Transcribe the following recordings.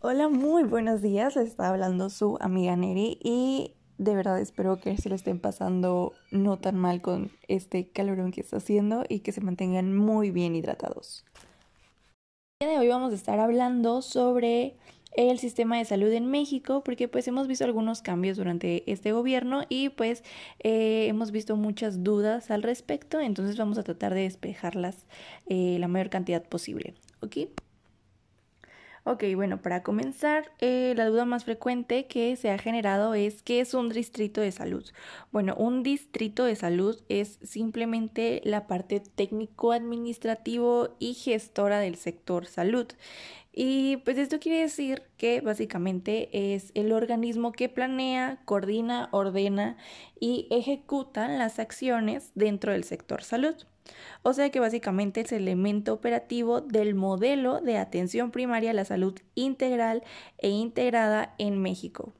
Hola, muy buenos días. Les está hablando su amiga Neri y de verdad espero que se lo estén pasando no tan mal con este calorón que está haciendo y que se mantengan muy bien hidratados. El día de hoy vamos a estar hablando sobre el sistema de salud en México porque pues hemos visto algunos cambios durante este gobierno y pues eh, hemos visto muchas dudas al respecto entonces vamos a tratar de despejarlas eh, la mayor cantidad posible ¿ok? Ok, bueno, para comenzar, eh, la duda más frecuente que se ha generado es ¿qué es un distrito de salud? Bueno, un distrito de salud es simplemente la parte técnico-administrativo y gestora del sector salud. Y pues esto quiere decir que básicamente es el organismo que planea, coordina, ordena y ejecuta las acciones dentro del sector salud. O sea que básicamente es el elemento operativo del modelo de atención primaria a la salud integral e integrada en México.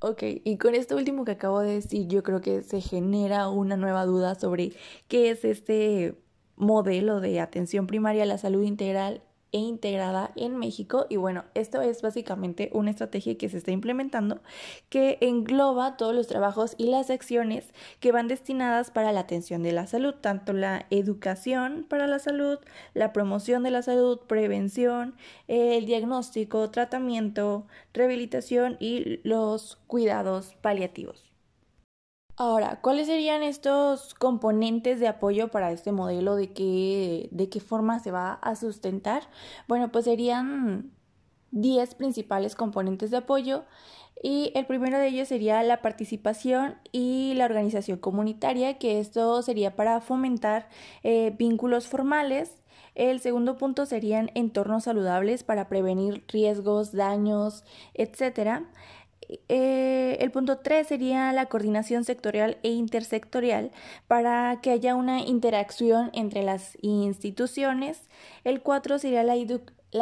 Ok, y con esto último que acabo de decir, yo creo que se genera una nueva duda sobre qué es este modelo de atención primaria a la salud integral e integrada en México. Y bueno, esto es básicamente una estrategia que se está implementando que engloba todos los trabajos y las acciones que van destinadas para la atención de la salud, tanto la educación para la salud, la promoción de la salud, prevención, el diagnóstico, tratamiento, rehabilitación y los cuidados paliativos. Ahora, ¿cuáles serían estos componentes de apoyo para este modelo? ¿De qué, de qué forma se va a sustentar? Bueno, pues serían 10 principales componentes de apoyo y el primero de ellos sería la participación y la organización comunitaria, que esto sería para fomentar eh, vínculos formales. El segundo punto serían entornos saludables para prevenir riesgos, daños, etcétera. Eh, el punto 3 sería la coordinación sectorial e intersectorial para que haya una interacción entre las instituciones. El 4 sería la,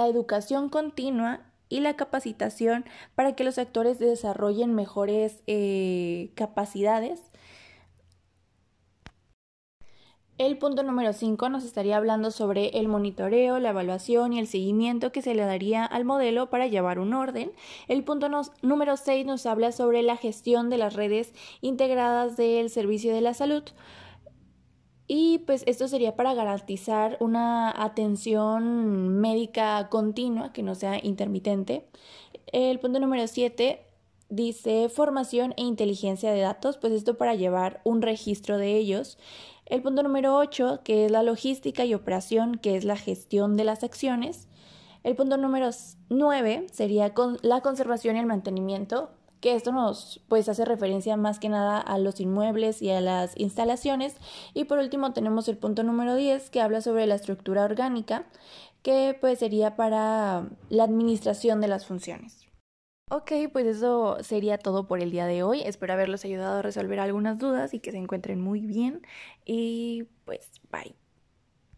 educación continua y la capacitación para que los actores desarrollen mejores eh, capacidades. El punto número 5 nos estaría hablando sobre el monitoreo, la evaluación y el seguimiento que se le daría al modelo para llevar un orden. El punto número 6 nos habla sobre la gestión de las redes integradas del servicio de la salud. Y pues esto sería para garantizar una atención médica continua, que no sea intermitente. El punto número 7 dice formación e inteligencia de datos, pues esto para llevar un registro de ellos. El punto número 8, que es la logística y operación, que es la gestión de las acciones. El punto número 9 sería la conservación y el mantenimiento, que esto nos pues hace referencia más que nada a los inmuebles y a las instalaciones. Y por último tenemos el punto número 10 que habla sobre la estructura orgánica, que pues sería para la administración de las funciones. Ok, pues eso sería todo por el día de hoy. Espero haberlos ayudado a resolver algunas dudas y que se encuentren muy bien. Y pues, bye.